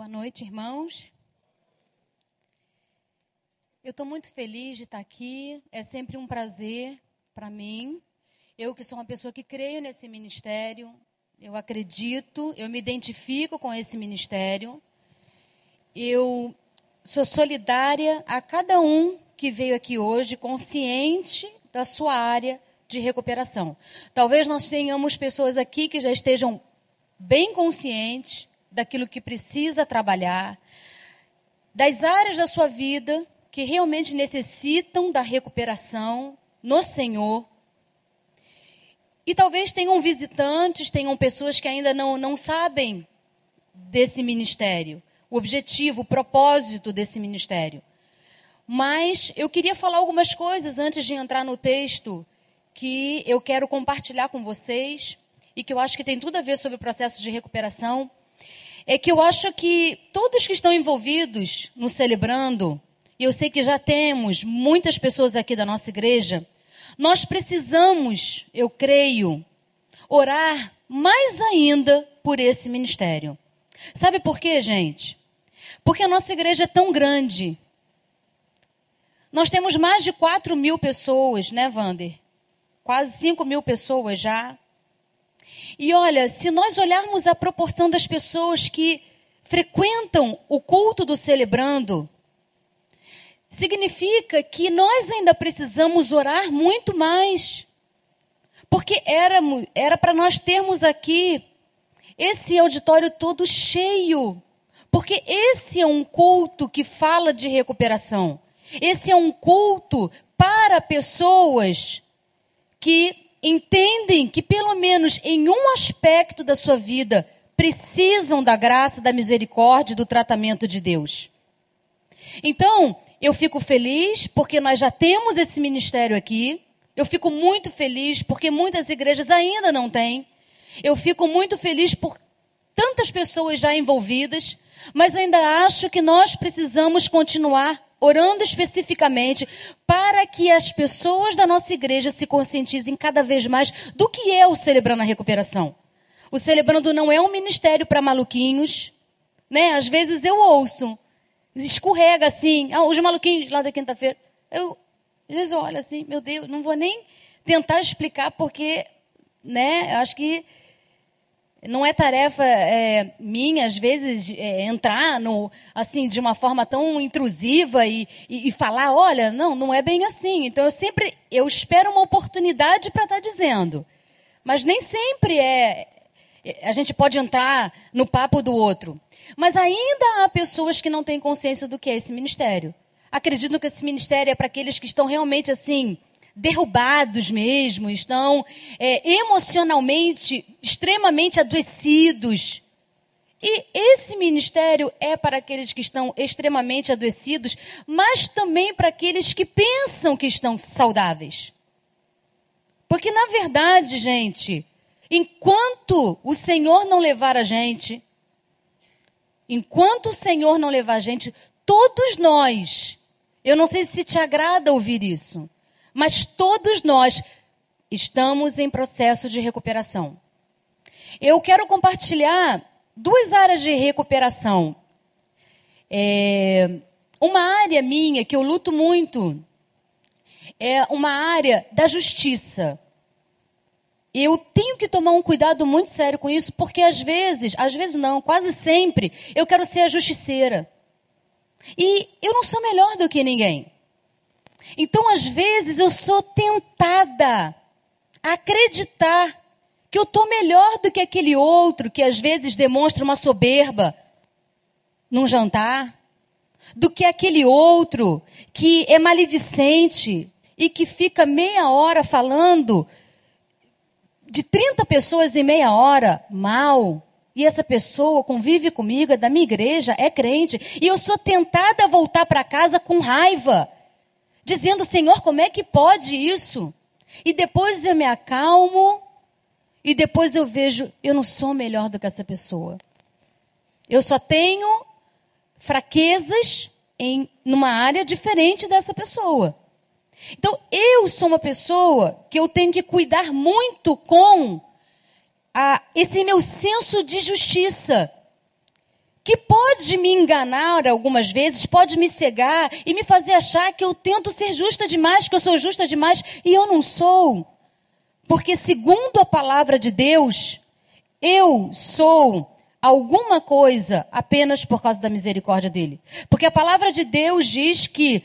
Boa noite, irmãos. Eu estou muito feliz de estar aqui. É sempre um prazer para mim. Eu que sou uma pessoa que creio nesse ministério, eu acredito, eu me identifico com esse ministério. Eu sou solidária a cada um que veio aqui hoje, consciente da sua área de recuperação. Talvez nós tenhamos pessoas aqui que já estejam bem conscientes daquilo que precisa trabalhar, das áreas da sua vida que realmente necessitam da recuperação no Senhor. E talvez tenham visitantes, tenham pessoas que ainda não, não sabem desse ministério, o objetivo, o propósito desse ministério. Mas eu queria falar algumas coisas antes de entrar no texto que eu quero compartilhar com vocês e que eu acho que tem tudo a ver sobre o processo de recuperação é que eu acho que todos que estão envolvidos no celebrando, e eu sei que já temos muitas pessoas aqui da nossa igreja, nós precisamos, eu creio, orar mais ainda por esse ministério. Sabe por quê, gente? Porque a nossa igreja é tão grande. Nós temos mais de 4 mil pessoas, né, Vander? Quase 5 mil pessoas já e olha, se nós olharmos a proporção das pessoas que frequentam o culto do celebrando, significa que nós ainda precisamos orar muito mais. Porque era para nós termos aqui esse auditório todo cheio. Porque esse é um culto que fala de recuperação. Esse é um culto para pessoas que entendem que, pelo menos em um aspecto da sua vida, precisam da graça, da misericórdia do tratamento de Deus. Então, eu fico feliz porque nós já temos esse ministério aqui. Eu fico muito feliz porque muitas igrejas ainda não têm. Eu fico muito feliz por tantas pessoas já envolvidas, mas ainda acho que nós precisamos continuar orando especificamente para que as pessoas da nossa igreja se conscientizem cada vez mais do que é o Celebrando a Recuperação. O Celebrando não é um ministério para maluquinhos, né? Às vezes eu ouço, escorrega assim, ah, os maluquinhos lá da quinta-feira. Eu, às vezes olho assim, meu Deus, não vou nem tentar explicar porque, né? Acho que não é tarefa é, minha, às vezes, é, entrar no, assim, de uma forma tão intrusiva e, e, e, falar, olha, não, não é bem assim. Então, eu sempre, eu espero uma oportunidade para estar tá dizendo. Mas nem sempre é, a gente pode entrar no papo do outro. Mas ainda há pessoas que não têm consciência do que é esse ministério. Acreditam que esse ministério é para aqueles que estão realmente, assim, derrubados mesmo, estão é, emocionalmente extremamente adoecidos. E esse ministério é para aqueles que estão extremamente adoecidos, mas também para aqueles que pensam que estão saudáveis. Porque, na verdade, gente, enquanto o Senhor não levar a gente, enquanto o Senhor não levar a gente, todos nós, eu não sei se te agrada ouvir isso, mas todos nós estamos em processo de recuperação. Eu quero compartilhar duas áreas de recuperação. É, uma área minha que eu luto muito é uma área da justiça. Eu tenho que tomar um cuidado muito sério com isso, porque às vezes, às vezes não, quase sempre, eu quero ser a justiceira. E eu não sou melhor do que ninguém. Então, às vezes, eu sou tentada a acreditar que eu estou melhor do que aquele outro que às vezes demonstra uma soberba num jantar, do que aquele outro que é maledicente e que fica meia hora falando de 30 pessoas em meia hora mal. E essa pessoa convive comigo, é da minha igreja, é crente. E eu sou tentada a voltar para casa com raiva dizendo: Senhor, como é que pode isso? E depois eu me acalmo, e depois eu vejo: eu não sou melhor do que essa pessoa. Eu só tenho fraquezas em numa área diferente dessa pessoa. Então, eu sou uma pessoa que eu tenho que cuidar muito com a, esse meu senso de justiça. Que pode me enganar algumas vezes, pode me cegar e me fazer achar que eu tento ser justa demais, que eu sou justa demais e eu não sou. Porque, segundo a palavra de Deus, eu sou alguma coisa apenas por causa da misericórdia dele. Porque a palavra de Deus diz que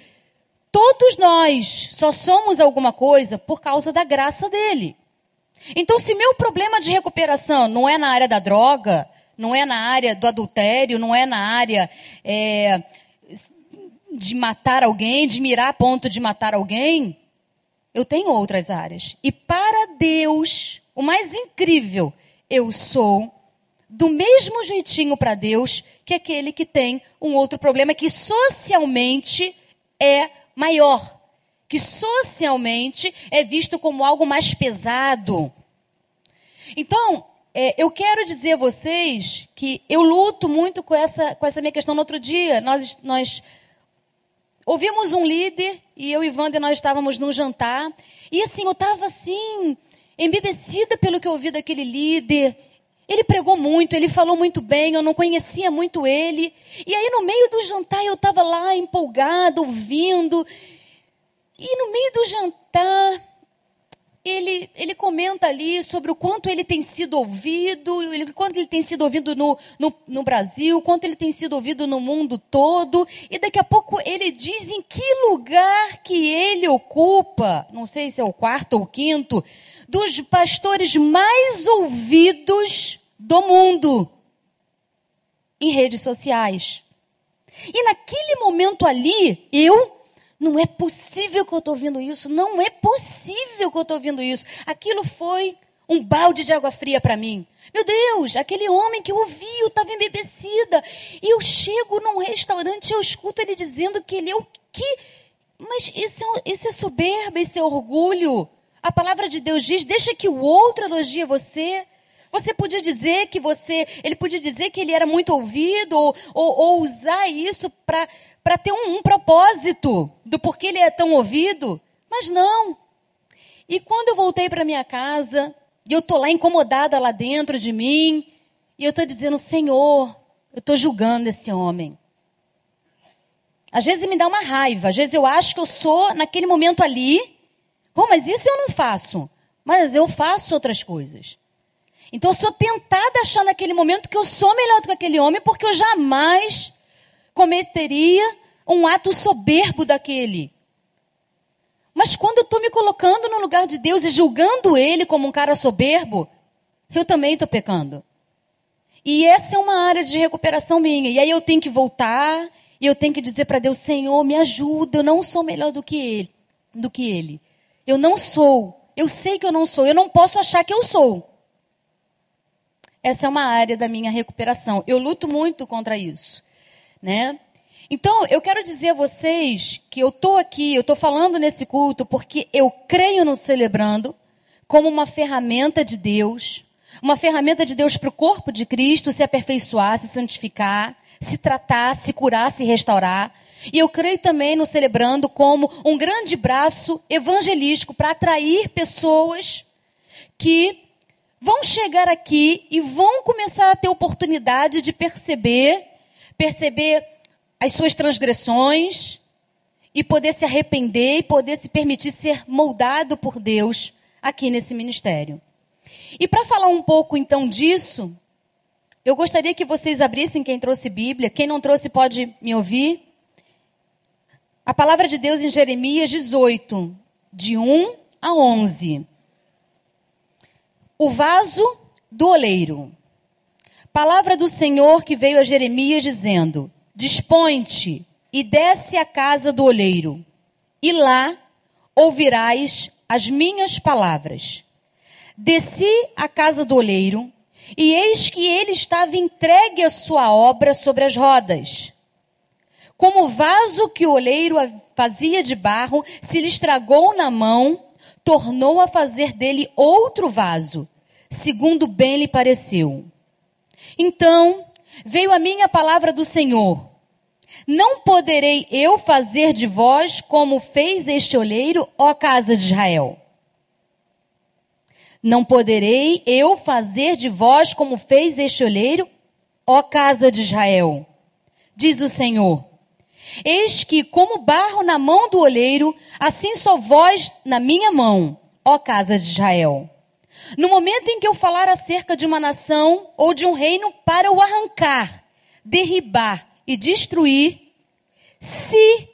todos nós só somos alguma coisa por causa da graça dele. Então, se meu problema de recuperação não é na área da droga, não é na área do adultério, não é na área é, de matar alguém, de mirar a ponto de matar alguém, eu tenho outras áreas. E para Deus, o mais incrível, eu sou do mesmo jeitinho para Deus que aquele que tem um outro problema que socialmente é maior, que socialmente é visto como algo mais pesado. Então, é, eu quero dizer a vocês que eu luto muito com essa, com essa minha questão. No outro dia, nós, nós ouvimos um líder e eu e Wanda nós estávamos num jantar. E assim, eu estava assim, embebecida pelo que eu ouvi daquele líder. Ele pregou muito, ele falou muito bem, eu não conhecia muito ele. E aí, no meio do jantar, eu estava lá empolgada, ouvindo. E no meio do jantar, ele, ele comenta ali sobre o quanto ele tem sido ouvido, o quanto ele tem sido ouvido no, no, no Brasil, quanto ele tem sido ouvido no mundo todo. E daqui a pouco ele diz em que lugar que ele ocupa, não sei se é o quarto ou o quinto, dos pastores mais ouvidos do mundo em redes sociais. E naquele momento ali, eu não é possível que eu estou ouvindo isso. Não é possível que eu estou ouvindo isso. Aquilo foi um balde de água fria para mim. Meu Deus, aquele homem que eu ouvi, eu estava embebecida. E eu chego num restaurante e eu escuto ele dizendo que ele é o que. Mas isso é, isso é soberba, isso é orgulho. A palavra de Deus diz: deixa que o outro elogie você. Você podia dizer que você, ele podia dizer que ele era muito ouvido, ou, ou, ou usar isso para para ter um, um propósito do porquê ele é tão ouvido, mas não. E quando eu voltei para minha casa, e eu estou lá incomodada lá dentro de mim, e eu estou dizendo, Senhor, eu estou julgando esse homem. Às vezes me dá uma raiva, às vezes eu acho que eu sou naquele momento ali, Pô, mas isso eu não faço. Mas eu faço outras coisas. Então eu sou tentada a achar naquele momento que eu sou melhor do que aquele homem, porque eu jamais cometeria um ato soberbo daquele. Mas quando eu estou me colocando no lugar de Deus e julgando ele como um cara soberbo, eu também estou pecando. E essa é uma área de recuperação minha. E aí eu tenho que voltar e eu tenho que dizer para Deus, Senhor, me ajuda, eu não sou melhor do que ele, do que ele. Eu não sou. Eu sei que eu não sou. Eu não posso achar que eu sou. Essa é uma área da minha recuperação. Eu luto muito contra isso né? Então, eu quero dizer a vocês que eu estou aqui, eu estou falando nesse culto porque eu creio no celebrando como uma ferramenta de Deus, uma ferramenta de Deus para o corpo de Cristo se aperfeiçoar, se santificar, se tratar, se curar, se restaurar. E eu creio também no celebrando como um grande braço evangelístico para atrair pessoas que vão chegar aqui e vão começar a ter oportunidade de perceber perceber as suas transgressões e poder se arrepender e poder se permitir ser moldado por Deus aqui nesse ministério. E para falar um pouco então disso, eu gostaria que vocês abrissem quem trouxe Bíblia, quem não trouxe pode me ouvir. A palavra de Deus em Jeremias 18, de 1 a 11. O vaso do oleiro. Palavra do Senhor que veio a Jeremias dizendo: Dispõe-te e desce à casa do oleiro, e lá ouvirás as minhas palavras. Desci à casa do oleiro, e eis que ele estava entregue à sua obra sobre as rodas. Como o vaso que o oleiro fazia de barro se lhe estragou na mão, tornou a fazer dele outro vaso, segundo bem lhe pareceu. Então veio a minha palavra do Senhor. Não poderei eu fazer de vós como fez este olheiro, ó casa de Israel. Não poderei eu fazer de vós como fez este olheiro? ó casa de Israel. Diz o Senhor: Eis que, como barro na mão do olheiro, assim sou vós na minha mão, ó casa de Israel. No momento em que eu falar acerca de uma nação ou de um reino para o arrancar, derribar e destruir, se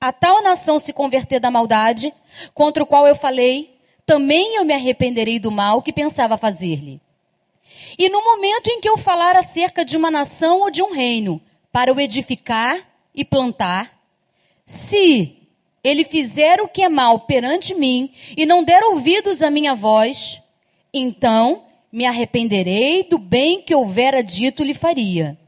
a tal nação se converter da maldade, contra o qual eu falei, também eu me arrependerei do mal que pensava fazer-lhe. E no momento em que eu falar acerca de uma nação ou de um reino, para o edificar e plantar, se ele fizer o que é mal perante mim e não der ouvidos à minha voz, então me arrependerei do bem que houvera dito lhe faria.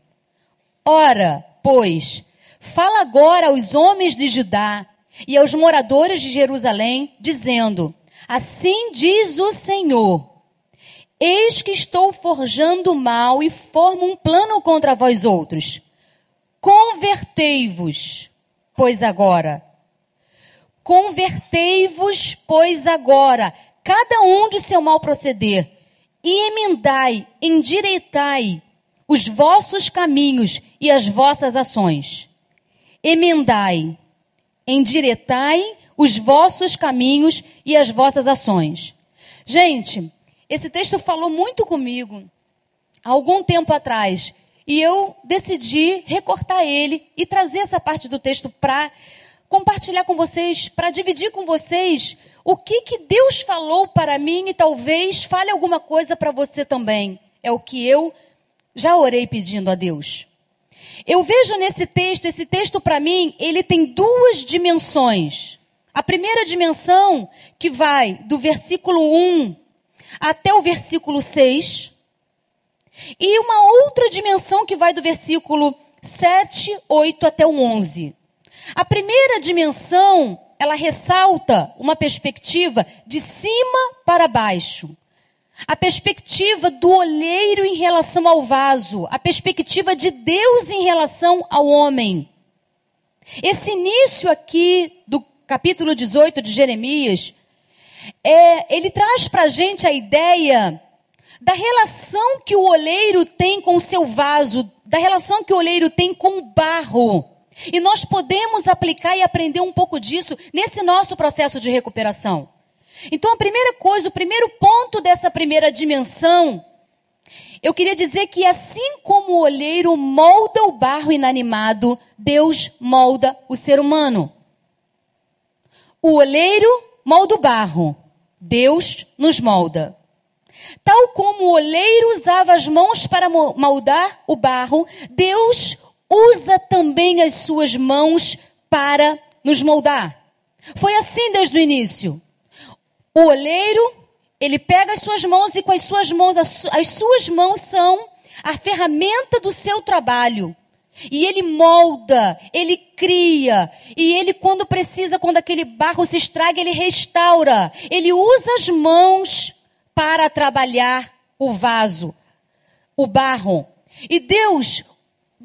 Ora, pois, fala agora aos homens de Judá e aos moradores de Jerusalém, dizendo: Assim diz o Senhor: Eis que estou forjando mal e formo um plano contra vós outros. Convertei-vos, pois agora. Convertei-vos, pois agora, cada um de seu mal proceder, e emendai, endireitai os vossos caminhos e as vossas ações. Emendai, endireitai os vossos caminhos e as vossas ações. Gente, esse texto falou muito comigo há algum tempo atrás. E eu decidi recortar ele e trazer essa parte do texto para compartilhar com vocês, para dividir com vocês o que, que Deus falou para mim e talvez fale alguma coisa para você também. É o que eu já orei pedindo a Deus. Eu vejo nesse texto, esse texto para mim, ele tem duas dimensões. A primeira dimensão, que vai do versículo 1 até o versículo 6, e uma outra dimensão que vai do versículo 7, 8 até o 11. A primeira dimensão, ela ressalta uma perspectiva de cima para baixo. A perspectiva do olheiro em relação ao vaso, a perspectiva de Deus em relação ao homem. Esse início aqui do capítulo 18 de Jeremias, é, ele traz para a gente a ideia da relação que o oleiro tem com o seu vaso, da relação que o oleiro tem com o barro. E nós podemos aplicar e aprender um pouco disso nesse nosso processo de recuperação. Então, a primeira coisa, o primeiro ponto dessa primeira dimensão, eu queria dizer que assim como o olheiro molda o barro inanimado, Deus molda o ser humano. O olheiro molda o barro, Deus nos molda. Tal como o oleiro usava as mãos para moldar o barro, Deus usa também as suas mãos para nos moldar. Foi assim desde o início. O olheiro, ele pega as suas mãos e com as suas mãos, as suas mãos são a ferramenta do seu trabalho. E ele molda, ele cria, e ele, quando precisa, quando aquele barro se estraga, ele restaura. Ele usa as mãos para trabalhar o vaso, o barro. E Deus,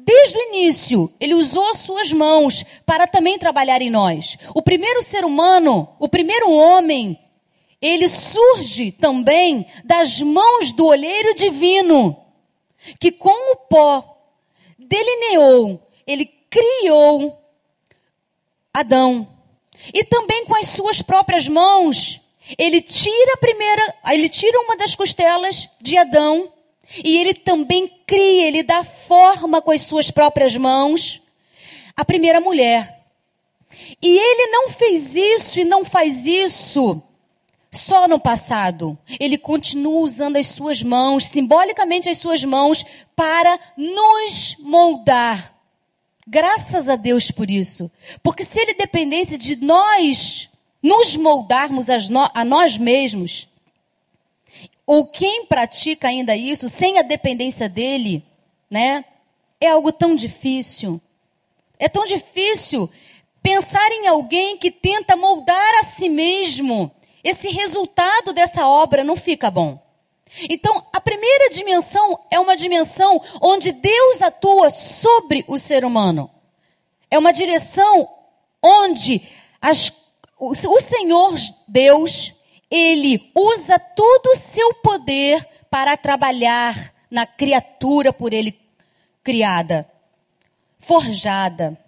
desde o início, ele usou suas mãos para também trabalhar em nós. O primeiro ser humano, o primeiro homem, ele surge também das mãos do olheiro divino, que com o pó delineou, ele criou Adão. E também com as suas próprias mãos, ele tira a primeira, ele tira uma das costelas de Adão e ele também cria, ele dá forma com as suas próprias mãos a primeira mulher. E ele não fez isso e não faz isso só no passado. Ele continua usando as suas mãos, simbolicamente as suas mãos, para nos moldar. Graças a Deus por isso. Porque se ele dependesse de nós nos moldarmos a nós mesmos, ou quem pratica ainda isso sem a dependência dele, né? É algo tão difícil. É tão difícil pensar em alguém que tenta moldar a si mesmo. Esse resultado dessa obra não fica bom. Então, a primeira dimensão é uma dimensão onde Deus atua sobre o ser humano. É uma direção onde as o Senhor Deus, ele usa todo o seu poder para trabalhar na criatura por ele criada, forjada.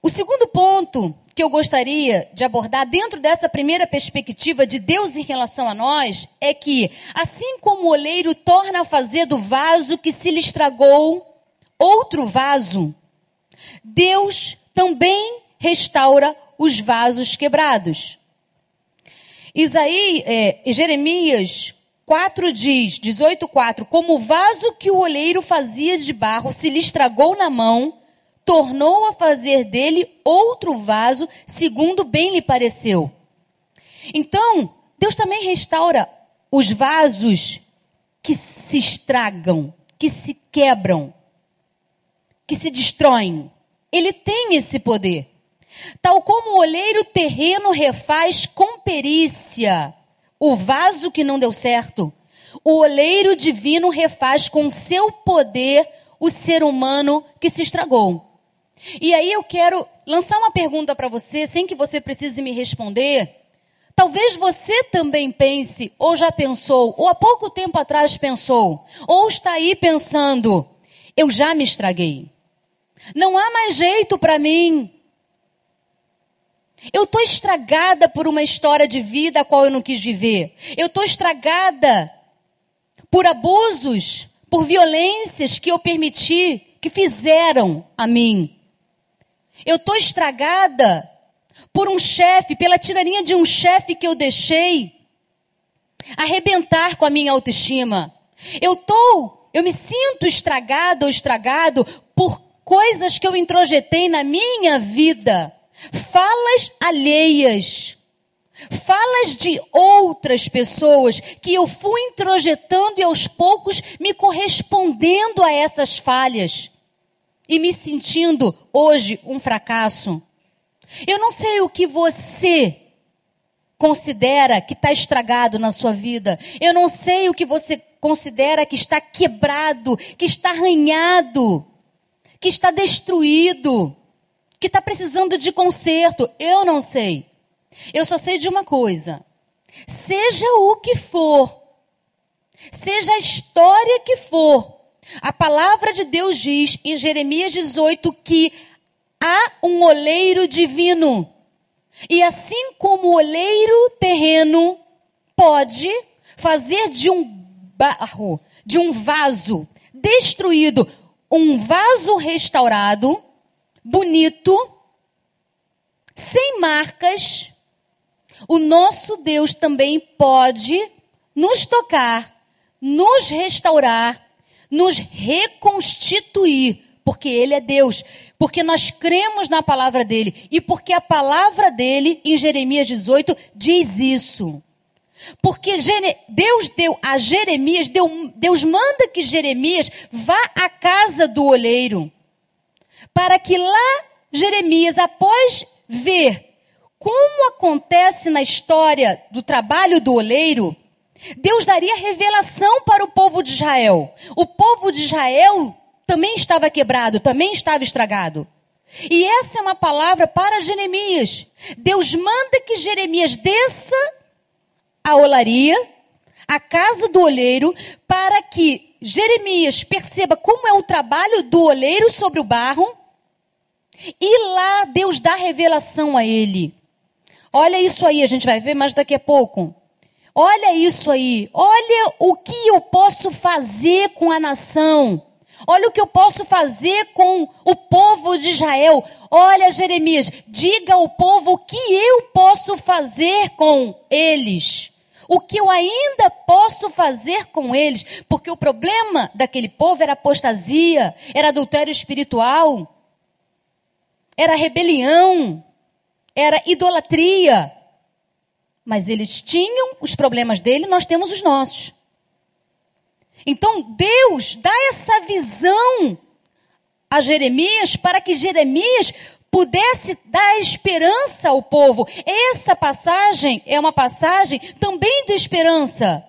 O segundo ponto que eu gostaria de abordar dentro dessa primeira perspectiva de Deus em relação a nós é que, assim como o oleiro torna a fazer do vaso que se lhe estragou outro vaso, Deus também restaura os vasos quebrados. Isaí, é, Jeremias 4 diz, 18:4, como o vaso que o oleiro fazia de barro se lhe estragou na mão, tornou a fazer dele outro vaso, segundo bem lhe pareceu. Então, Deus também restaura os vasos que se estragam, que se quebram, que se destroem. Ele tem esse poder. Tal como o olheiro terreno refaz com perícia o vaso que não deu certo, o oleiro divino refaz com seu poder o ser humano que se estragou. E aí eu quero lançar uma pergunta para você, sem que você precise me responder. Talvez você também pense, ou já pensou, ou há pouco tempo atrás pensou, ou está aí pensando: eu já me estraguei. Não há mais jeito para mim. Eu estou estragada por uma história de vida a qual eu não quis viver. Eu estou estragada por abusos, por violências que eu permiti, que fizeram a mim. Eu estou estragada por um chefe, pela tirania de um chefe que eu deixei arrebentar com a minha autoestima. Eu estou, eu me sinto estragado ou estragado por coisas que eu introjetei na minha vida. Falas alheias. Falas de outras pessoas que eu fui introjetando e aos poucos me correspondendo a essas falhas e me sentindo hoje um fracasso. Eu não sei o que você considera que está estragado na sua vida. Eu não sei o que você considera que está quebrado, que está arranhado, que está destruído, que está precisando de conserto. Eu não sei. Eu só sei de uma coisa. Seja o que for, seja a história que for, a palavra de Deus diz em Jeremias 18 que há um oleiro divino. E assim como o oleiro terreno pode fazer de um barro, de um vaso destruído, um vaso restaurado, bonito, sem marcas, o nosso Deus também pode nos tocar, nos restaurar nos reconstituir, porque Ele é Deus, porque nós cremos na palavra dele e porque a palavra dele, em Jeremias 18, diz isso. Porque Deus deu a Jeremias, Deus manda que Jeremias vá à casa do olheiro, para que lá Jeremias, após ver como acontece na história do trabalho do oleiro, Deus daria revelação para o povo de Israel. O povo de Israel também estava quebrado, também estava estragado. E essa é uma palavra para Jeremias. Deus manda que Jeremias desça a olaria, a casa do olheiro, para que Jeremias perceba como é o trabalho do olheiro sobre o barro. E lá Deus dá revelação a ele. Olha isso aí, a gente vai ver mais daqui a pouco. Olha isso aí. Olha o que eu posso fazer com a nação. Olha o que eu posso fazer com o povo de Israel. Olha, Jeremias, diga ao povo o que eu posso fazer com eles. O que eu ainda posso fazer com eles. Porque o problema daquele povo era apostasia, era adultério espiritual, era rebelião, era idolatria. Mas eles tinham os problemas dele, nós temos os nossos. Então Deus dá essa visão a Jeremias para que Jeremias pudesse dar esperança ao povo. Essa passagem é uma passagem também de esperança.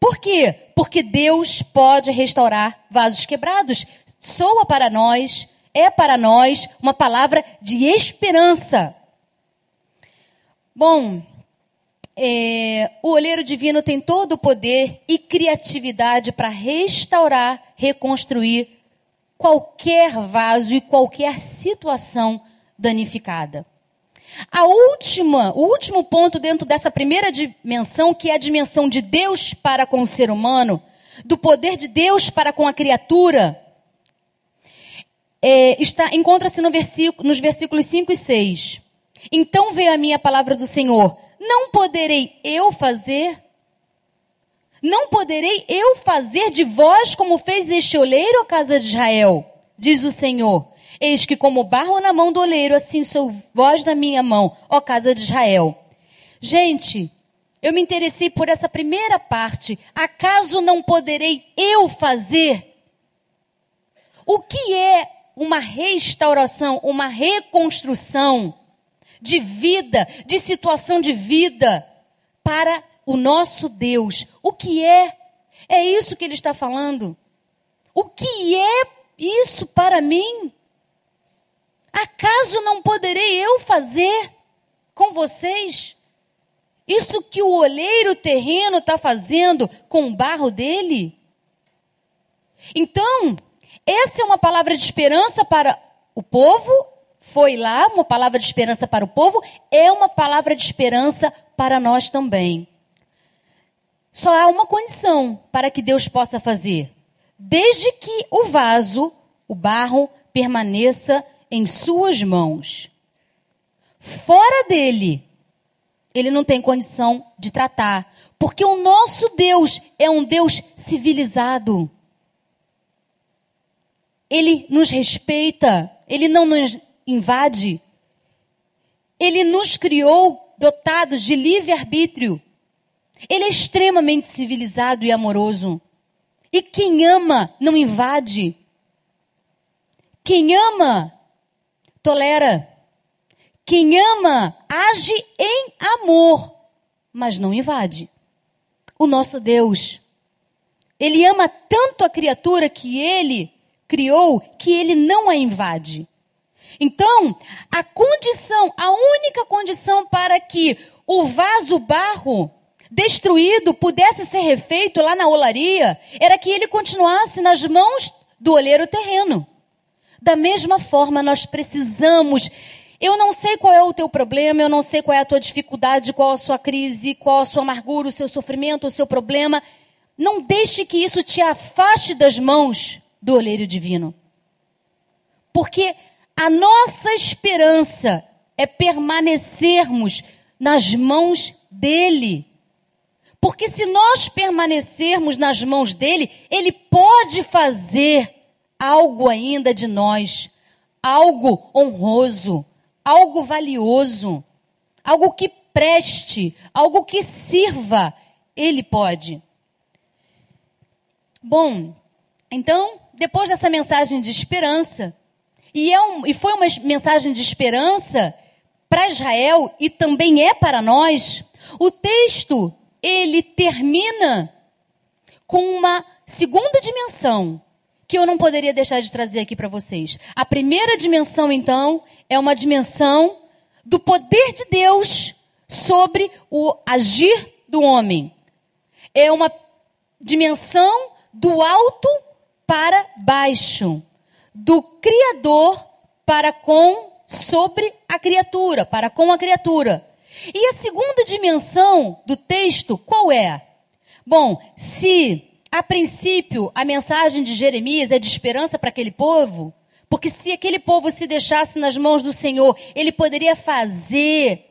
Por quê? Porque Deus pode restaurar vasos quebrados. Soa para nós, é para nós uma palavra de esperança. Bom, é, o olheiro divino tem todo o poder e criatividade para restaurar, reconstruir qualquer vaso e qualquer situação danificada. A última, o último ponto dentro dessa primeira dimensão, que é a dimensão de Deus para com o ser humano, do poder de Deus para com a criatura, é, está encontra-se no versículo, nos versículos 5 e 6. Então veio a minha palavra do Senhor: Não poderei eu fazer? Não poderei eu fazer de vós como fez este oleiro, a casa de Israel? Diz o Senhor. Eis que, como barro na mão do oleiro, assim sou vós na minha mão, ó casa de Israel. Gente, eu me interessei por essa primeira parte. Acaso não poderei eu fazer? O que é uma restauração, uma reconstrução de vida, de situação de vida para o nosso Deus? O que é? É isso que ele está falando. O que é isso para mim? Acaso não poderei eu fazer com vocês isso que o olheiro terreno está fazendo com o barro dele? Então, essa é uma palavra de esperança para o povo, foi lá uma palavra de esperança para o povo, é uma palavra de esperança para nós também. Só há uma condição para que Deus possa fazer: desde que o vaso, o barro, permaneça em suas mãos. Fora dele, ele não tem condição de tratar. Porque o nosso Deus é um Deus civilizado. Ele nos respeita, ele não nos invade. Ele nos criou dotados de livre-arbítrio. Ele é extremamente civilizado e amoroso. E quem ama não invade. Quem ama tolera. Quem ama age em amor, mas não invade. O nosso Deus, ele ama tanto a criatura que ele criou que ele não a invade. Então, a condição, a única condição para que o vaso barro destruído pudesse ser refeito lá na olaria era que ele continuasse nas mãos do olheiro terreno. Da mesma forma, nós precisamos. Eu não sei qual é o teu problema, eu não sei qual é a tua dificuldade, qual a sua crise, qual a sua amargura, o seu sofrimento, o seu problema. Não deixe que isso te afaste das mãos do olheiro divino. Porque a nossa esperança é permanecermos nas mãos dele. Porque se nós permanecermos nas mãos dele, ele pode fazer algo ainda de nós, algo honroso, algo valioso, algo que preste, algo que sirva. Ele pode. Bom, então, depois dessa mensagem de esperança, e, é um, e foi uma mensagem de esperança para Israel e também é para nós, o texto ele termina com uma segunda dimensão que eu não poderia deixar de trazer aqui para vocês. A primeira dimensão, então, é uma dimensão do poder de Deus sobre o agir do homem. É uma dimensão do alto para baixo, do Criador para com sobre a criatura, para com a criatura. E a segunda dimensão do texto, qual é? Bom, se a princípio, a mensagem de Jeremias é de esperança para aquele povo, porque se aquele povo se deixasse nas mãos do Senhor, ele poderia fazer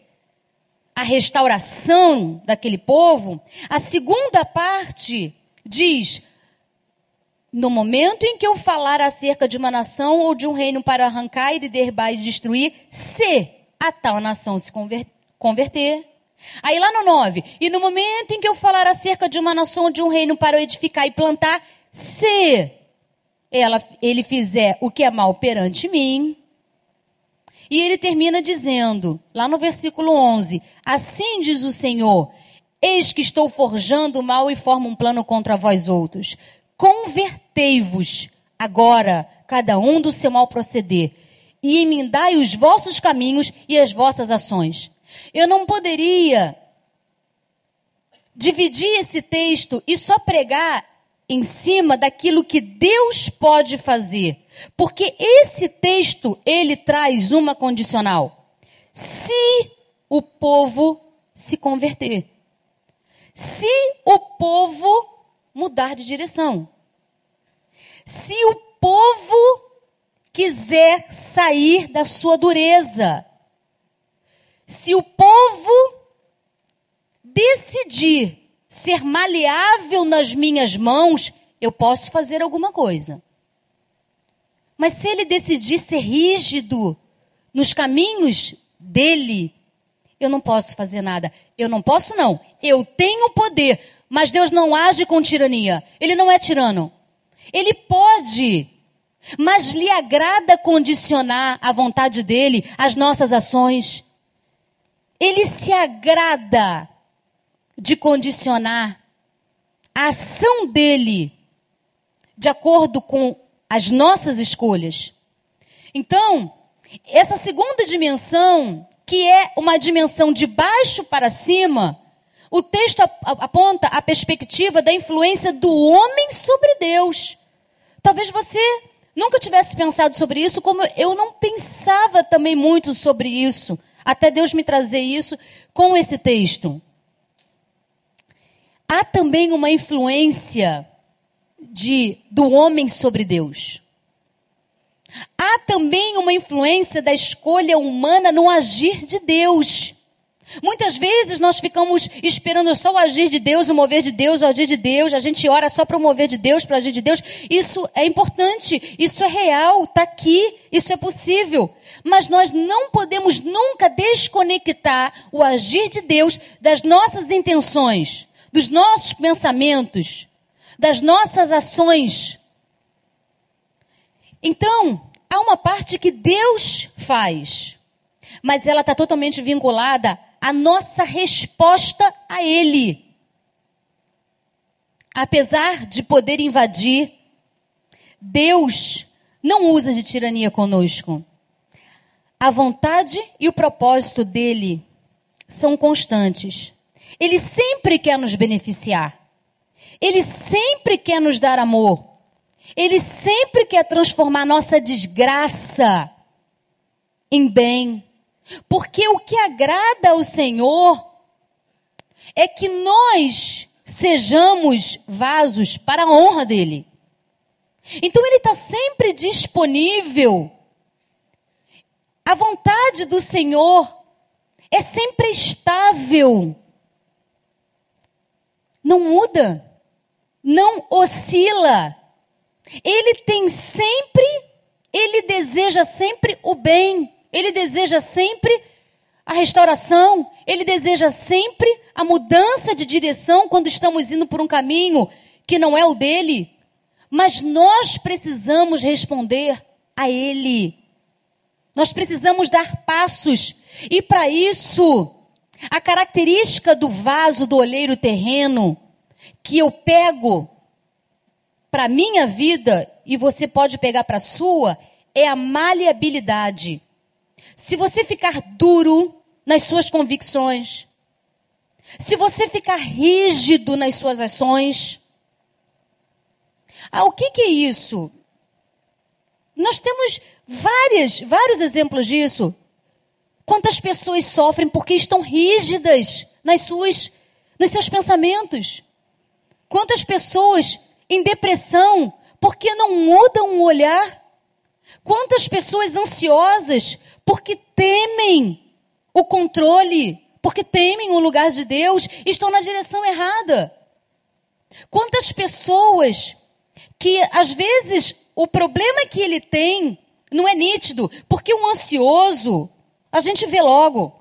a restauração daquele povo. A segunda parte diz: no momento em que eu falar acerca de uma nação ou de um reino para arrancar e derrubar e destruir, se a tal nação se converter, Aí lá no 9, e no momento em que eu falar acerca de uma nação ou de um reino para edificar e plantar, se ela, ele fizer o que é mal perante mim. E ele termina dizendo, lá no versículo 11: Assim diz o Senhor: Eis que estou forjando o mal e formo um plano contra vós outros. Convertei-vos agora, cada um do seu mal proceder, e emendai os vossos caminhos e as vossas ações. Eu não poderia dividir esse texto e só pregar em cima daquilo que Deus pode fazer. Porque esse texto, ele traz uma condicional. Se o povo se converter. Se o povo mudar de direção. Se o povo quiser sair da sua dureza. Se o povo decidir ser maleável nas minhas mãos, eu posso fazer alguma coisa. Mas se ele decidir ser rígido nos caminhos dele, eu não posso fazer nada. Eu não posso, não. Eu tenho poder, mas Deus não age com tirania. Ele não é tirano. Ele pode, mas lhe agrada condicionar a vontade dele às nossas ações. Ele se agrada de condicionar a ação dele de acordo com as nossas escolhas. Então, essa segunda dimensão, que é uma dimensão de baixo para cima, o texto aponta a perspectiva da influência do homem sobre Deus. Talvez você nunca tivesse pensado sobre isso, como eu não pensava também muito sobre isso, até Deus me trazer isso com esse texto há também uma influência de, do homem sobre Deus. Há também uma influência da escolha humana no agir de Deus. Muitas vezes nós ficamos esperando só o agir de Deus, o mover de Deus, o agir de Deus. A gente ora só para o mover de Deus, para o agir de Deus. Isso é importante, isso é real, está aqui, isso é possível. Mas nós não podemos nunca desconectar o agir de Deus das nossas intenções dos nossos pensamentos, das nossas ações. Então, há uma parte que Deus faz, mas ela está totalmente vinculada à nossa resposta a Ele. Apesar de poder invadir, Deus não usa de tirania conosco. A vontade e o propósito dele são constantes. Ele sempre quer nos beneficiar. Ele sempre quer nos dar amor. Ele sempre quer transformar nossa desgraça em bem. Porque o que agrada ao Senhor é que nós sejamos vasos para a honra dele. Então ele está sempre disponível. A vontade do Senhor é sempre estável não muda, não oscila. Ele tem sempre, ele deseja sempre o bem, ele deseja sempre a restauração, ele deseja sempre a mudança de direção quando estamos indo por um caminho que não é o dele. Mas nós precisamos responder a ele. Nós precisamos dar passos. E para isso, a característica do vaso do olheiro terreno que eu pego para minha vida e você pode pegar para a sua é a maleabilidade. Se você ficar duro nas suas convicções, se você ficar rígido nas suas ações, ah, o que, que é isso? Nós temos várias, vários exemplos disso. Quantas pessoas sofrem porque estão rígidas nas suas, nos seus pensamentos? Quantas pessoas em depressão porque não mudam o olhar? Quantas pessoas ansiosas porque temem o controle, porque temem o lugar de Deus, estão na direção errada? Quantas pessoas que às vezes o problema que ele tem não é nítido, porque o ansioso, a gente vê logo.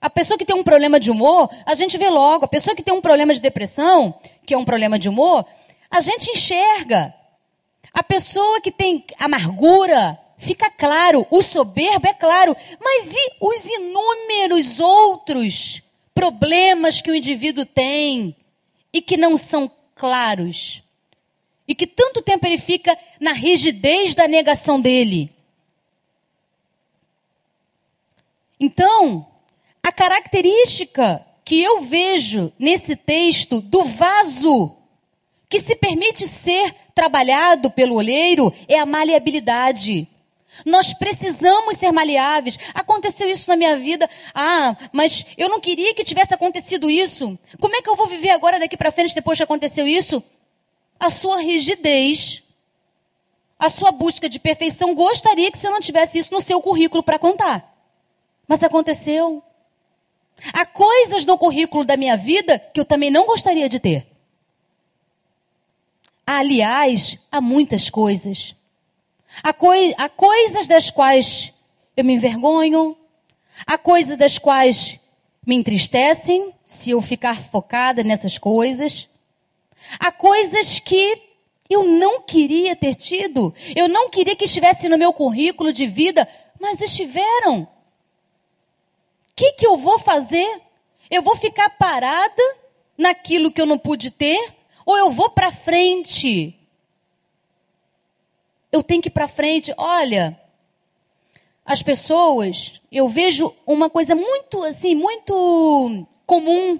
A pessoa que tem um problema de humor, a gente vê logo. A pessoa que tem um problema de depressão, que é um problema de humor, a gente enxerga. A pessoa que tem amargura, fica claro. O soberbo é claro. Mas e os inúmeros outros problemas que o indivíduo tem e que não são claros? E que tanto tempo ele fica na rigidez da negação dele? Então, a característica que eu vejo nesse texto do vaso que se permite ser trabalhado pelo olheiro é a maleabilidade. Nós precisamos ser maleáveis. Aconteceu isso na minha vida. Ah, mas eu não queria que tivesse acontecido isso. Como é que eu vou viver agora daqui para frente depois que aconteceu isso? A sua rigidez, a sua busca de perfeição gostaria que você não tivesse isso no seu currículo para contar. Mas aconteceu. Há coisas no currículo da minha vida que eu também não gostaria de ter. Aliás, há muitas coisas. Há, coi há coisas das quais eu me envergonho, há coisas das quais me entristecem se eu ficar focada nessas coisas. Há coisas que eu não queria ter tido, eu não queria que estivesse no meu currículo de vida, mas estiveram. O que, que eu vou fazer? Eu vou ficar parada naquilo que eu não pude ter? Ou eu vou para frente eu tenho que ir para frente. Olha, as pessoas, eu vejo uma coisa muito assim, muito comum,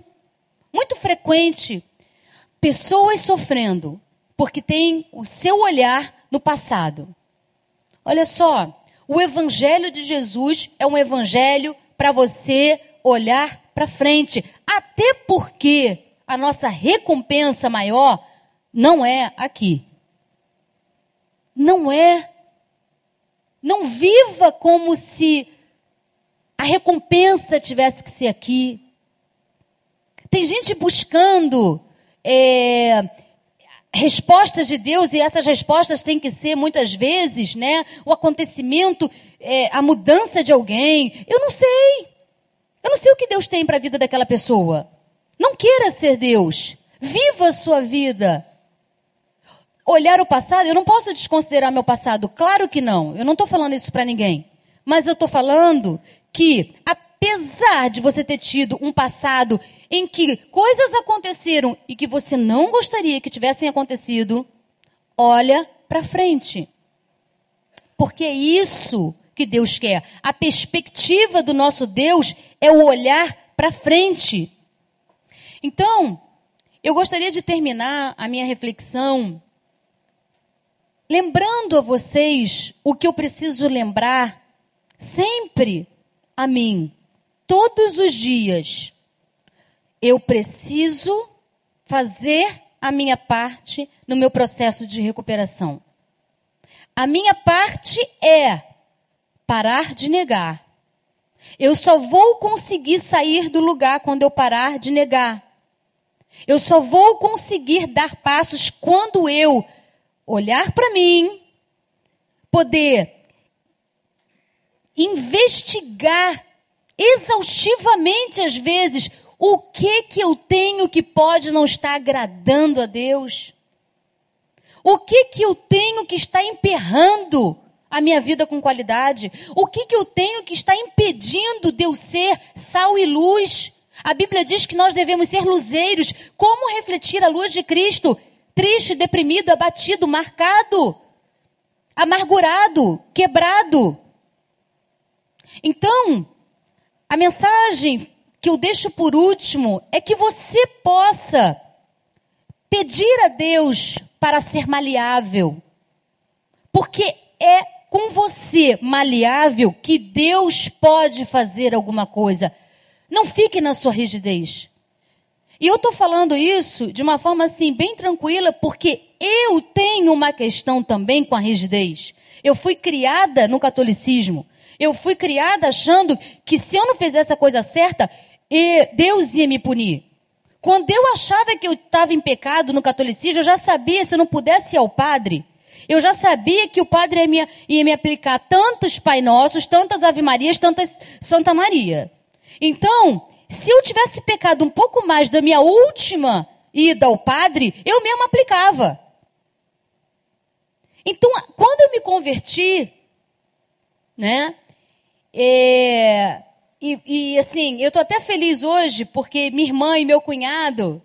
muito frequente. Pessoas sofrendo porque tem o seu olhar no passado. Olha só, o evangelho de Jesus é um evangelho para você olhar para frente, até porque a nossa recompensa maior não é aqui. Não é. Não viva como se a recompensa tivesse que ser aqui. Tem gente buscando é, respostas de Deus e essas respostas têm que ser muitas vezes, né? O acontecimento, é, a mudança de alguém. Eu não sei. Eu não sei o que Deus tem para a vida daquela pessoa. Não queira ser Deus. Viva a sua vida olhar o passado, eu não posso desconsiderar meu passado. Claro que não. Eu não estou falando isso para ninguém. Mas eu estou falando que, apesar de você ter tido um passado em que coisas aconteceram e que você não gostaria que tivessem acontecido, olha para frente. Porque é isso que Deus quer. A perspectiva do nosso Deus é o olhar para frente. Então, eu gostaria de terminar a minha reflexão lembrando a vocês o que eu preciso lembrar sempre a mim, todos os dias. Eu preciso fazer a minha parte no meu processo de recuperação. A minha parte é parar de negar. Eu só vou conseguir sair do lugar quando eu parar de negar. Eu só vou conseguir dar passos quando eu olhar para mim, poder investigar exaustivamente às vezes o que que eu tenho que pode não estar agradando a Deus? O que que eu tenho que está emperrando a minha vida com qualidade? O que que eu tenho que está impedindo de eu ser sal e luz? A Bíblia diz que nós devemos ser luzeiros. Como refletir a luz de Cristo? triste, deprimido, abatido, marcado, amargurado, quebrado. Então, a mensagem que eu deixo por último é que você possa pedir a Deus para ser maleável. Porque é com você maleável que Deus pode fazer alguma coisa. Não fique na sua rigidez. E eu estou falando isso de uma forma assim, bem tranquila, porque eu tenho uma questão também com a rigidez. Eu fui criada no catolicismo. Eu fui criada achando que se eu não fizesse a coisa certa, Deus ia me punir. Quando eu achava que eu estava em pecado no catolicismo, eu já sabia, se eu não pudesse ir ao padre, eu já sabia que o padre ia me, ia me aplicar tantos Pai Nossos, tantas Ave Marias, tantas Santa Maria. Então, se eu tivesse pecado um pouco mais da minha última ida ao padre, eu mesmo aplicava. Então, quando eu me converti, né? É, e, e, assim, eu estou até feliz hoje porque minha irmã e meu cunhado,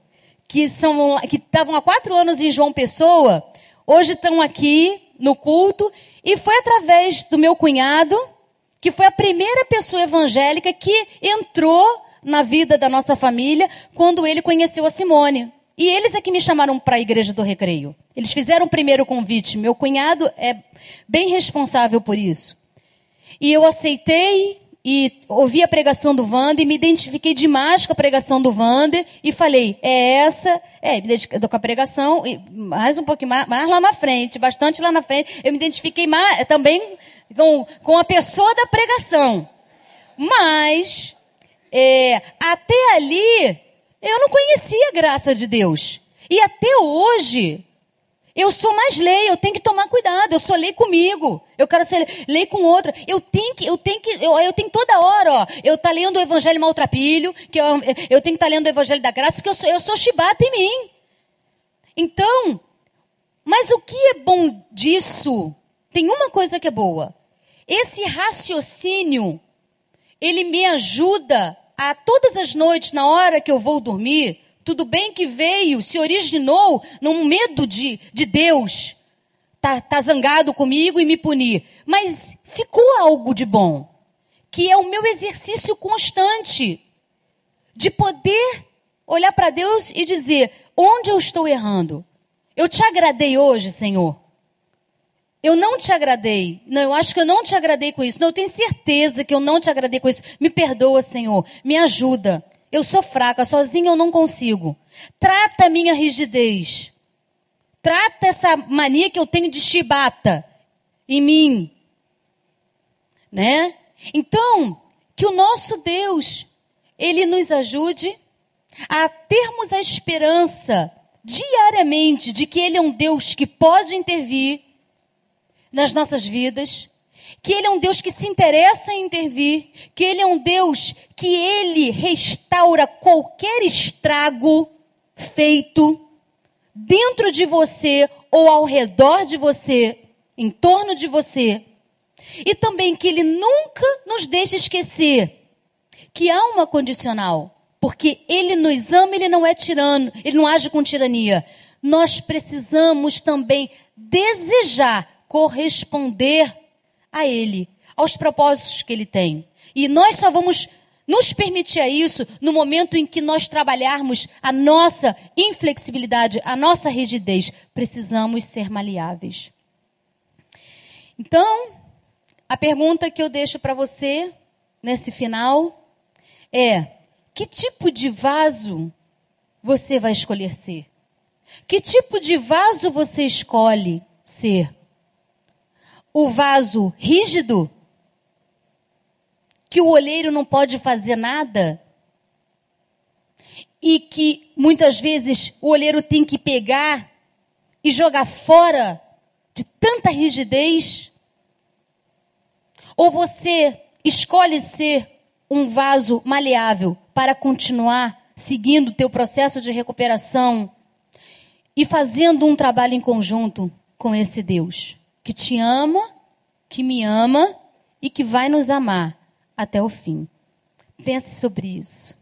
que são que estavam há quatro anos em João Pessoa, hoje estão aqui no culto e foi através do meu cunhado que foi a primeira pessoa evangélica que entrou na vida da nossa família quando ele conheceu a Simone. E eles é que me chamaram para a igreja do recreio. Eles fizeram o primeiro convite. Meu cunhado é bem responsável por isso. E eu aceitei e ouvi a pregação do Wander e me identifiquei demais com a pregação do Wander e falei, é essa, é, me identifiquei com a pregação, e mais um pouquinho mais, mais lá na frente, bastante lá na frente, eu me identifiquei mais, também com, com a pessoa da pregação. Mas, é, até ali, eu não conhecia a graça de Deus. E até hoje, eu sou mais lei, eu tenho que tomar cuidado. Eu sou lei comigo. Eu quero ser lei com outra. Eu tenho que, eu tenho que, eu, eu tenho toda hora, ó. Eu tá lendo o Evangelho maltrapilho, que eu, eu tenho que estar tá lendo o Evangelho da Graça, que eu sou, eu sou chibata em mim. Então, mas o que é bom disso? Tem uma coisa que é boa. Esse raciocínio, ele me ajuda a todas as noites, na hora que eu vou dormir, tudo bem que veio, se originou num medo de, de Deus. Tá, tá zangado comigo e me punir. Mas ficou algo de bom. Que é o meu exercício constante. De poder olhar para Deus e dizer: onde eu estou errando? Eu te agradei hoje, Senhor. Eu não te agradei. Não, eu acho que eu não te agradei com isso. Não, eu tenho certeza que eu não te agradei com isso. Me perdoa, Senhor. Me ajuda. Eu sou fraca, sozinha eu não consigo. Trata a minha rigidez. Trata essa mania que eu tenho de chibata em mim. Né? Então, que o nosso Deus, ele nos ajude a termos a esperança diariamente de que ele é um Deus que pode intervir nas nossas vidas, que Ele é um Deus que se interessa em intervir, que Ele é um Deus que Ele restaura qualquer estrago feito dentro de você ou ao redor de você, em torno de você. E também que Ele nunca nos deixa esquecer que há uma condicional, porque Ele nos ama, Ele não é tirano, Ele não age com tirania. Nós precisamos também desejar corresponder a Ele, aos propósitos que Ele tem. E nós só vamos nos permitir a isso no momento em que nós trabalharmos a nossa inflexibilidade, a nossa rigidez. Precisamos ser maleáveis. Então, a pergunta que eu deixo para você nesse final é: que tipo de vaso você vai escolher ser? Que tipo de vaso você escolhe ser? O vaso rígido, que o olheiro não pode fazer nada, e que muitas vezes o olheiro tem que pegar e jogar fora de tanta rigidez? Ou você escolhe ser um vaso maleável para continuar seguindo o teu processo de recuperação e fazendo um trabalho em conjunto com esse Deus? Que te ama, que me ama e que vai nos amar até o fim. Pense sobre isso.